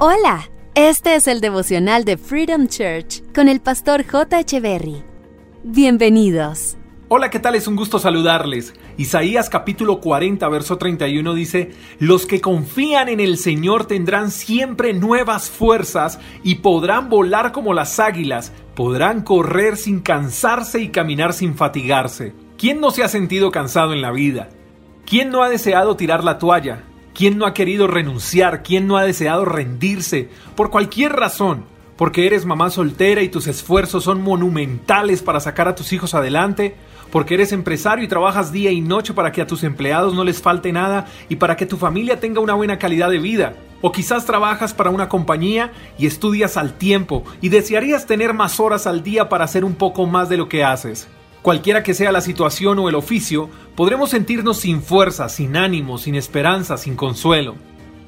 Hola, este es el devocional de Freedom Church con el pastor J. Echeverry. Bienvenidos. Hola, ¿qué tal? Es un gusto saludarles. Isaías capítulo 40, verso 31 dice, Los que confían en el Señor tendrán siempre nuevas fuerzas y podrán volar como las águilas, podrán correr sin cansarse y caminar sin fatigarse. ¿Quién no se ha sentido cansado en la vida? ¿Quién no ha deseado tirar la toalla? ¿Quién no ha querido renunciar? ¿Quién no ha deseado rendirse? Por cualquier razón, porque eres mamá soltera y tus esfuerzos son monumentales para sacar a tus hijos adelante, porque eres empresario y trabajas día y noche para que a tus empleados no les falte nada y para que tu familia tenga una buena calidad de vida. O quizás trabajas para una compañía y estudias al tiempo y desearías tener más horas al día para hacer un poco más de lo que haces. Cualquiera que sea la situación o el oficio, podremos sentirnos sin fuerza, sin ánimo, sin esperanza, sin consuelo.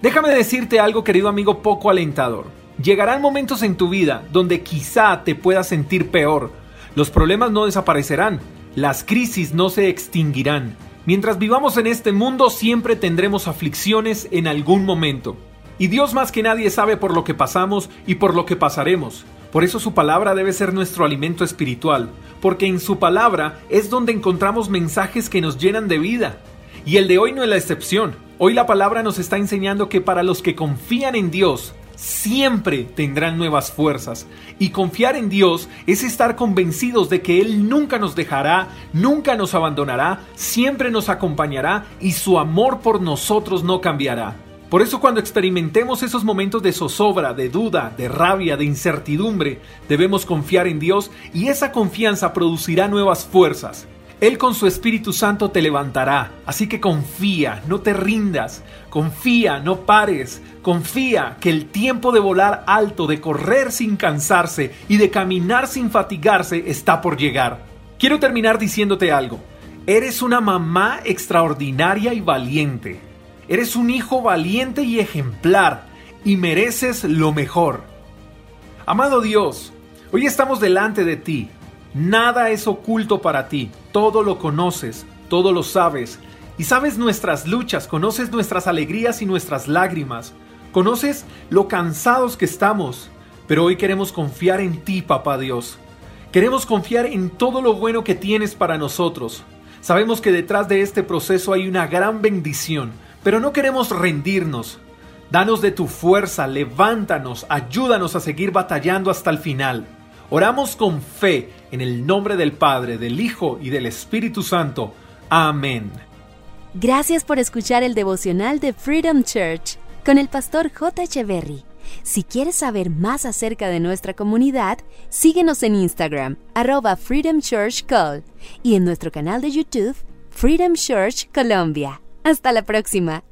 Déjame decirte algo, querido amigo, poco alentador. Llegarán momentos en tu vida donde quizá te puedas sentir peor. Los problemas no desaparecerán, las crisis no se extinguirán. Mientras vivamos en este mundo siempre tendremos aflicciones en algún momento. Y Dios más que nadie sabe por lo que pasamos y por lo que pasaremos. Por eso su palabra debe ser nuestro alimento espiritual, porque en su palabra es donde encontramos mensajes que nos llenan de vida. Y el de hoy no es la excepción. Hoy la palabra nos está enseñando que para los que confían en Dios, siempre tendrán nuevas fuerzas. Y confiar en Dios es estar convencidos de que Él nunca nos dejará, nunca nos abandonará, siempre nos acompañará y su amor por nosotros no cambiará. Por eso cuando experimentemos esos momentos de zozobra, de duda, de rabia, de incertidumbre, debemos confiar en Dios y esa confianza producirá nuevas fuerzas. Él con su Espíritu Santo te levantará, así que confía, no te rindas, confía, no pares, confía que el tiempo de volar alto, de correr sin cansarse y de caminar sin fatigarse está por llegar. Quiero terminar diciéndote algo, eres una mamá extraordinaria y valiente. Eres un hijo valiente y ejemplar y mereces lo mejor. Amado Dios, hoy estamos delante de ti. Nada es oculto para ti. Todo lo conoces, todo lo sabes. Y sabes nuestras luchas, conoces nuestras alegrías y nuestras lágrimas. Conoces lo cansados que estamos. Pero hoy queremos confiar en ti, Papá Dios. Queremos confiar en todo lo bueno que tienes para nosotros. Sabemos que detrás de este proceso hay una gran bendición pero no queremos rendirnos. Danos de tu fuerza, levántanos, ayúdanos a seguir batallando hasta el final. Oramos con fe en el nombre del Padre, del Hijo y del Espíritu Santo. Amén. Gracias por escuchar el devocional de Freedom Church con el pastor J. Echeverry. Si quieres saber más acerca de nuestra comunidad, síguenos en Instagram, arroba Freedom Church Call, y en nuestro canal de YouTube, Freedom Church Colombia. Hasta la próxima.